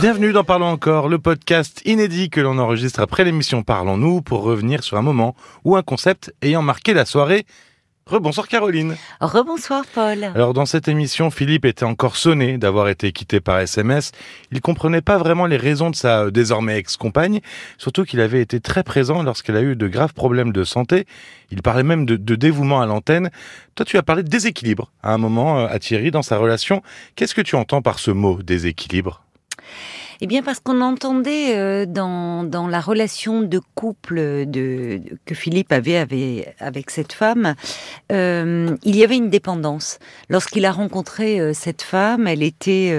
Bienvenue dans Parlons encore, le podcast inédit que l'on enregistre après l'émission Parlons-nous pour revenir sur un moment ou un concept ayant marqué la soirée. Rebonsoir Caroline. Rebonsoir Paul. Alors dans cette émission, Philippe était encore sonné d'avoir été quitté par SMS. Il comprenait pas vraiment les raisons de sa euh, désormais ex-compagne, surtout qu'il avait été très présent lorsqu'elle a eu de graves problèmes de santé. Il parlait même de, de dévouement à l'antenne. Toi, tu as parlé de déséquilibre à un moment euh, à Thierry dans sa relation. Qu'est-ce que tu entends par ce mot déséquilibre? Eh bien, parce qu'on entendait euh, dans, la relation de couple que Philippe avait, avec cette femme, euh, il y avait une dépendance. Lorsqu'il a rencontré euh, cette femme, elle était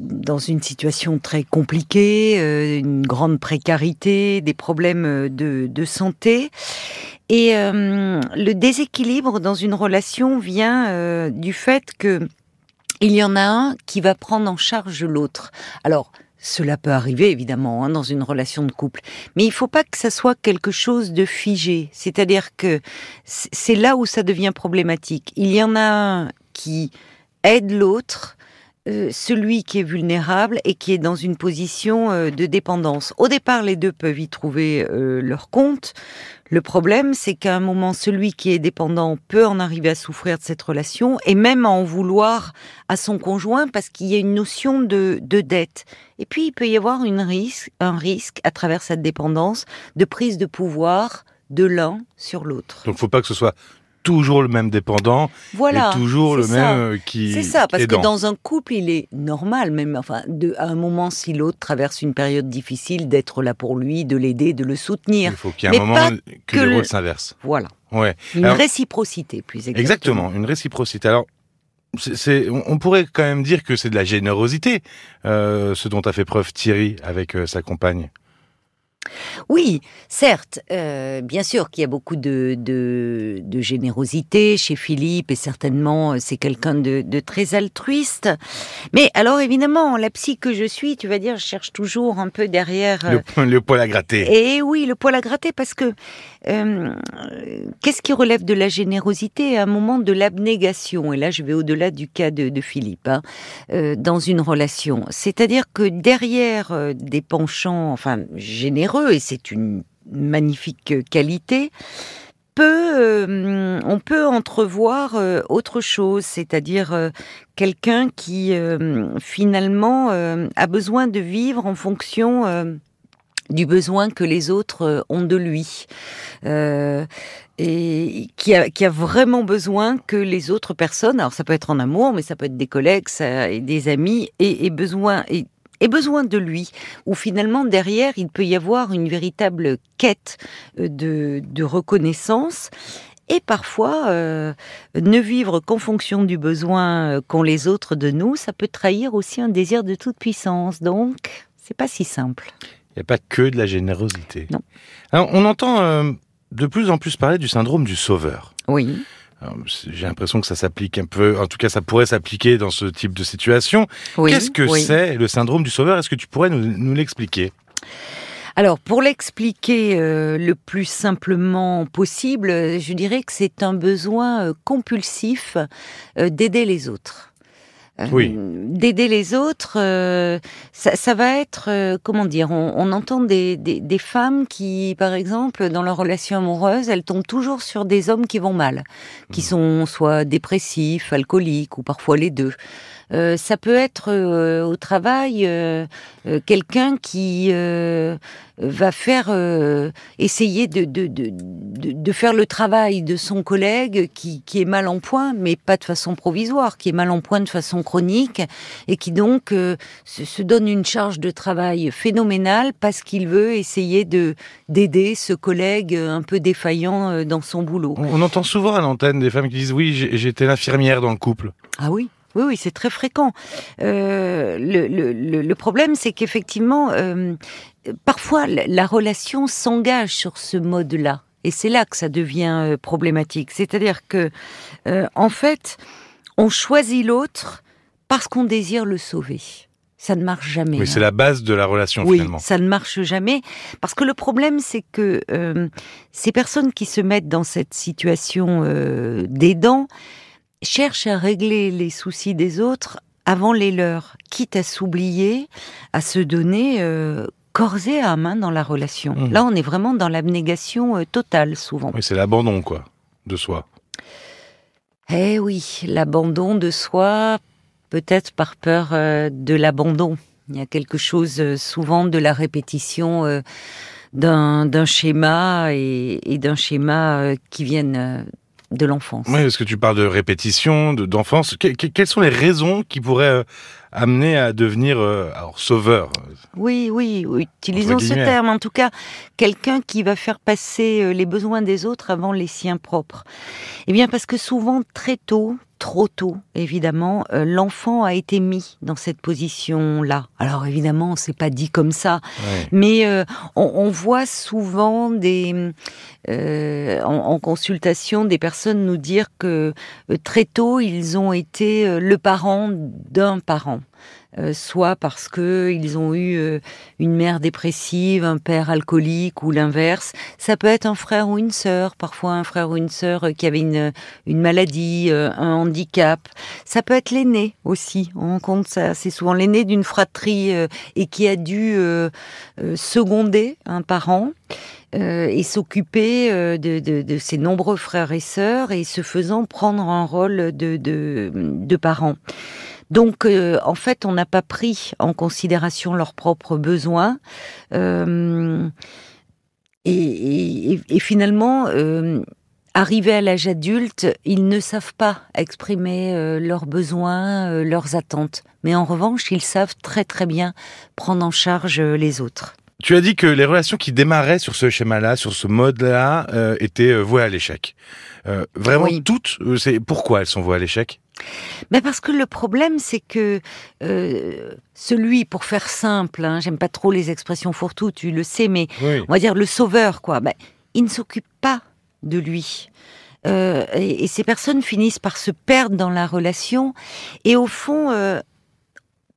dans une situation très compliquée, une grande précarité, des problèmes de santé. Et le déséquilibre dans une relation vient du fait que il y en a un qui va prendre en charge l'autre. Alors, cela peut arriver évidemment hein, dans une relation de couple, mais il faut pas que ça soit quelque chose de figé. C'est-à-dire que c'est là où ça devient problématique. Il y en a un qui aide l'autre, celui qui est vulnérable et qui est dans une position euh, de dépendance. Au départ, les deux peuvent y trouver euh, leur compte. Le problème, c'est qu'à un moment, celui qui est dépendant peut en arriver à souffrir de cette relation et même à en vouloir à son conjoint parce qu'il y a une notion de, de dette. Et puis, il peut y avoir un risque à travers cette dépendance de prise de pouvoir de l'un sur l'autre. Donc, faut pas que ce soit toujours le même dépendant voilà, et toujours le ça. même qui c'est ça parce aidant. que dans un couple il est normal même enfin de à un moment si l'autre traverse une période difficile d'être là pour lui de l'aider de le soutenir il faut qu'il y ait un moment que, les rôles s'inversent voilà ouais une Alors, réciprocité plus exactement exactement une réciprocité alors on pourrait quand même dire que c'est de la générosité, euh, ce dont a fait preuve Thierry avec euh, sa compagne. Oui, certes, euh, bien sûr qu'il y a beaucoup de, de, de, générosité chez Philippe et certainement euh, c'est quelqu'un de, de, très altruiste. Mais alors évidemment, la psy que je suis, tu vas dire, je cherche toujours un peu derrière le, euh, le poil à gratter. Et oui, le poil à gratter parce que euh, qu'est-ce qui relève de la générosité à un moment de l'abnégation? Et là, je vais au-delà du cas de, Philippe hein, dans une relation. C'est-à-dire que derrière des penchants, enfin généreux et c'est une magnifique qualité, peut, euh, on peut entrevoir euh, autre chose, c'est-à-dire euh, quelqu'un qui finalement a besoin de vivre en fonction du besoin que les autres ont de lui. et qui a, vraiment besoin que les autres personnes, alors ça peut être en amour, mais ça peut être des collègues, et des amis, et, et besoin, et et besoin de lui, où finalement derrière il peut y avoir une véritable quête de, de reconnaissance et parfois euh, ne vivre qu'en fonction du besoin qu'ont les autres de nous, ça peut trahir aussi un désir de toute puissance. Donc, c'est pas si simple. Il n'y a pas que de la générosité. Non. Alors, on entend euh, de plus en plus parler du syndrome du sauveur. Oui. J'ai l'impression que ça s'applique un peu, en tout cas ça pourrait s'appliquer dans ce type de situation. Oui, Qu'est-ce que oui. c'est le syndrome du sauveur? Est-ce que tu pourrais nous, nous l'expliquer? Alors, pour l'expliquer euh, le plus simplement possible, je dirais que c'est un besoin euh, compulsif euh, d'aider les autres. Oui. D'aider les autres, euh, ça, ça, va être, euh, comment dire, on, on entend des, des, des, femmes qui, par exemple, dans leur relation amoureuse, elles tombent toujours sur des hommes qui vont mal, qui sont soit dépressifs, alcooliques ou parfois les deux. Euh, ça peut être euh, au travail euh, quelqu'un qui va faire essayer de, de, de, de, faire le travail de son collègue qui, qui, est mal en point, mais pas de façon provisoire, qui est mal en point de façon chronique et qui donc se, se, donne une charge de travail phénoménale parce qu'il veut essayer de d'aider ce collègue un peu défaillant dans son boulot. On, on entend souvent à l'antenne des femmes qui disent oui j'étais l'infirmière dans le couple. Ah oui. Oui, oui, c'est très fréquent. Euh, le, le, le, problème, c'est qu'effectivement, euh, parfois, la relation s'engage sur ce mode-là. Et c'est là que ça devient euh, problématique. C'est-à-dire que, euh, en fait, on choisit l'autre parce qu'on désire le sauver. Ça ne marche jamais. Oui, c'est la base de la relation oui, finalement. ça ne marche jamais. Parce que le problème, c'est que euh, ces personnes qui se mettent dans cette situation euh, d'aidant, cherche à régler les soucis des autres avant les leurs, quitte à s'oublier, à se donner euh, corps et âme hein, dans la relation. Mhm. Là, on est vraiment dans l'abnégation euh, totale, souvent. Oui, c'est l'abandon, quoi, de soi. Eh oui, l'abandon de soi, peut-être par peur euh, de l'abandon. Il y a quelque chose euh, souvent de la répétition d'un schéma et, et d'un schéma qui viennent de l'enfance. Oui, parce que tu parles de répétition, de- d'enfance. Que- que- quelles sont les raisons qui pourraient euh, amener à devenir euh, alors, sauveur Oui, oui, oui, utilisons ce terme. En tout cas, quelqu'un qui va faire passer euh, les besoins des autres avant les siens propres. Eh bien, parce que souvent, très tôt, trop tôt, évidemment, euh, l'enfant a été mis dans cette position-là. Alors, évidemment, c'est pas dit comme ça, Ouais. mais euh, on, on voit souvent des, euh, en, en consultation des personnes nous dire que très tôt ils ont été le parent d'un parent. Euh, soit parce que ils ont eu euh, une mère dépressive, un père alcoolique ou l'inverse. Ça peut être un frère ou une sœur, parfois un frère ou une sœur euh, qui avait une, une maladie, un handicap. Ça peut être l'aîné aussi. On compte ça, c'est souvent l'aîné d'une fratrie et qui a dû seconder un parent euh, et s'occuper de, de, de ses nombreux frères et sœurs et se faisant prendre un rôle de, de, de parent. Donc, euh, en fait, on n'a pas pris en considération leurs propres besoins. Euh, et, et- et finalement, euh, arrivés à l'âge adulte, ils ne savent pas exprimer euh, leurs besoins, euh, leurs attentes. Mais en revanche, ils savent très très bien prendre en charge euh, les autres. Tu as dit que les relations qui démarraient sur ce schéma-là, sur ce mode-là, euh, étaient euh, vouées à l'échec. Euh, vraiment Oui. toutes C'est pourquoi elles sont vouées à l'échec? Mais parce que le problème, c'est que euh, celui, pour faire simple, hein, j'aime pas trop les expressions fourre-tout, tu le sais, mais Oui. on va dire le sauveur, quoi. Ben, il ne s'occupe pas de lui. Euh, et, et ces personnes finissent par se perdre dans la relation et au fond euh,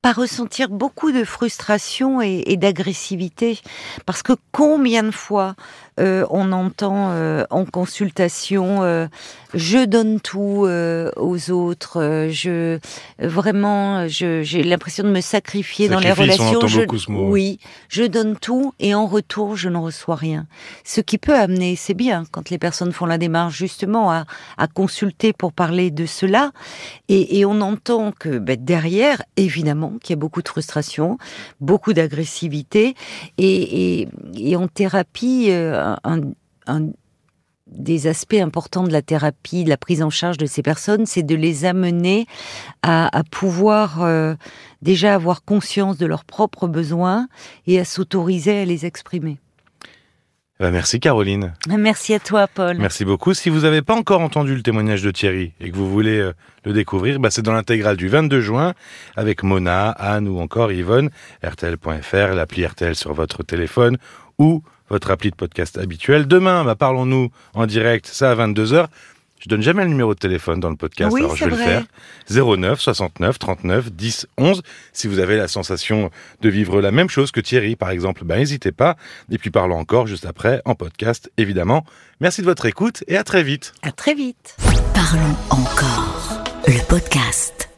par ressentir beaucoup de frustration et, et d'agressivité. Parce que combien de fois euh, on entend euh, en consultation euh, je donne tout aux autres, je vraiment j'ai l'impression de me sacrifier dans les on relations. Je- beaucoup ce mot. oui, je donne tout et en retour je ne reçois rien. Ce qui peut amener, c'est bien quand les personnes font la démarche justement à, à consulter pour parler de cela et, et on entend que ben, derrière, évidemment, qu'il y a beaucoup de frustration, beaucoup d'agressivité et, et- et en thérapie, euh, un, un des aspects importants de la thérapie, de la prise en charge de ces personnes, c'est de les amener à, à pouvoir euh, déjà avoir conscience de leurs propres besoins et à s'autoriser à les exprimer. Bah, merci Caroline. Merci à toi, Paul. Merci beaucoup. Si vous n'avez pas encore entendu le témoignage de Thierry et que vous voulez euh, le découvrir, bah, c'est dans l'intégrale du 22 juin avec Mona, Anne ou encore Yvonne, RTL.fr, l'appli RTL sur votre téléphone ou votre appli de podcast habituel. Demain, bah, parlons-nous en direct, ça à 22h. Je donne jamais le numéro de téléphone dans le podcast, Oui, alors je vais vrai. le faire. 09 69 39 10 11. Si vous avez la sensation de vivre la même chose que Thierry, par exemple, bah, n'hésitez pas. Et puis parlons encore juste après en podcast, évidemment. Merci de votre écoute et à très vite. À très vite. Parlons encore. Le podcast.